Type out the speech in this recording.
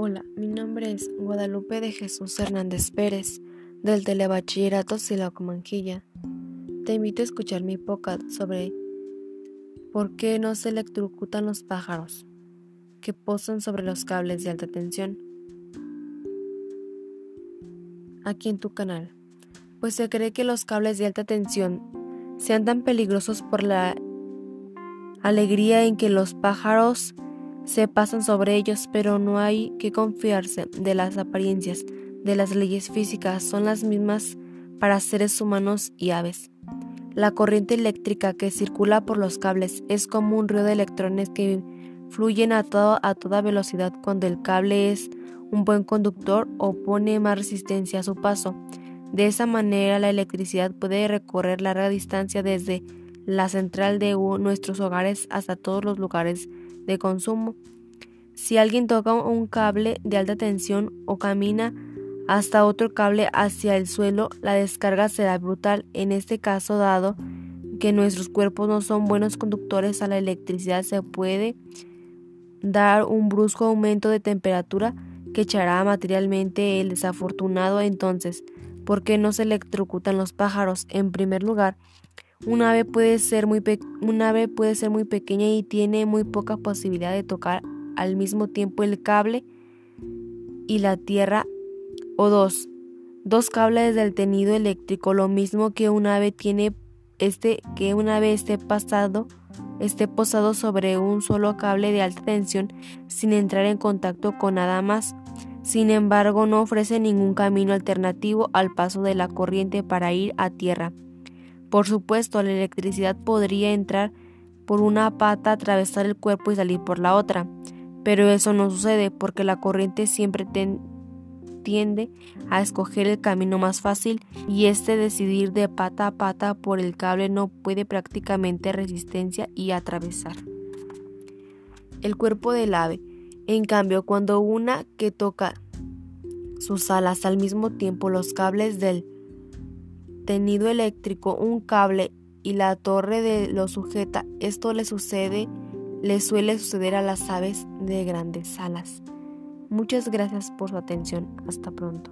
Hola, mi nombre es Guadalupe de Jesús Hernández Pérez, del Telebachillerato Silocomanquilla. Te invito a escuchar mi podcast sobre por qué no se electrocutan los pájaros que posan sobre los cables de alta tensión. Aquí en tu canal, pues se cree que los cables de alta tensión sean tan peligrosos por la alegría en que los pájaros se pasan sobre ellos, pero no hay que confiarse de las apariencias de las leyes físicas, son las mismas para seres humanos y aves. La corriente eléctrica que circula por los cables es como un río de electrones que fluyen a, a toda velocidad cuando el cable es un buen conductor o pone más resistencia a su paso. De esa manera la electricidad puede recorrer larga distancia desde la central de nuestros hogares hasta todos los lugares de consumo. Si alguien toca un cable de alta tensión o camina hasta otro cable hacia el suelo, la descarga será brutal. En este caso, dado que nuestros cuerpos no son buenos conductores a la electricidad, se puede dar un brusco aumento de temperatura que echará materialmente el desafortunado. Entonces, ¿por qué no se electrocutan los pájaros? En primer lugar, un ave, puede ser muy ave puede ser muy pequeña y tiene muy poca posibilidad de tocar al mismo tiempo el cable y la tierra. O dos, dos cables del tenido eléctrico, lo mismo que un ave tiene este que un ave esté pasado esté posado sobre un solo cable de alta tensión sin entrar en contacto con nada más. Sin embargo, no ofrece ningún camino alternativo al paso de la corriente para ir a tierra. Por supuesto, la electricidad podría entrar por una pata, atravesar el cuerpo y salir por la otra, pero eso no sucede porque la corriente siempre tiende a escoger el camino más fácil y este decidir de pata a pata por el cable no puede prácticamente resistencia y atravesar. El cuerpo del ave, en cambio, cuando una que toca sus alas al mismo tiempo los cables del tenido eléctrico, un cable y la torre de lo sujeta. Esto le sucede, le suele suceder a las aves de grandes alas. Muchas gracias por su atención. Hasta pronto.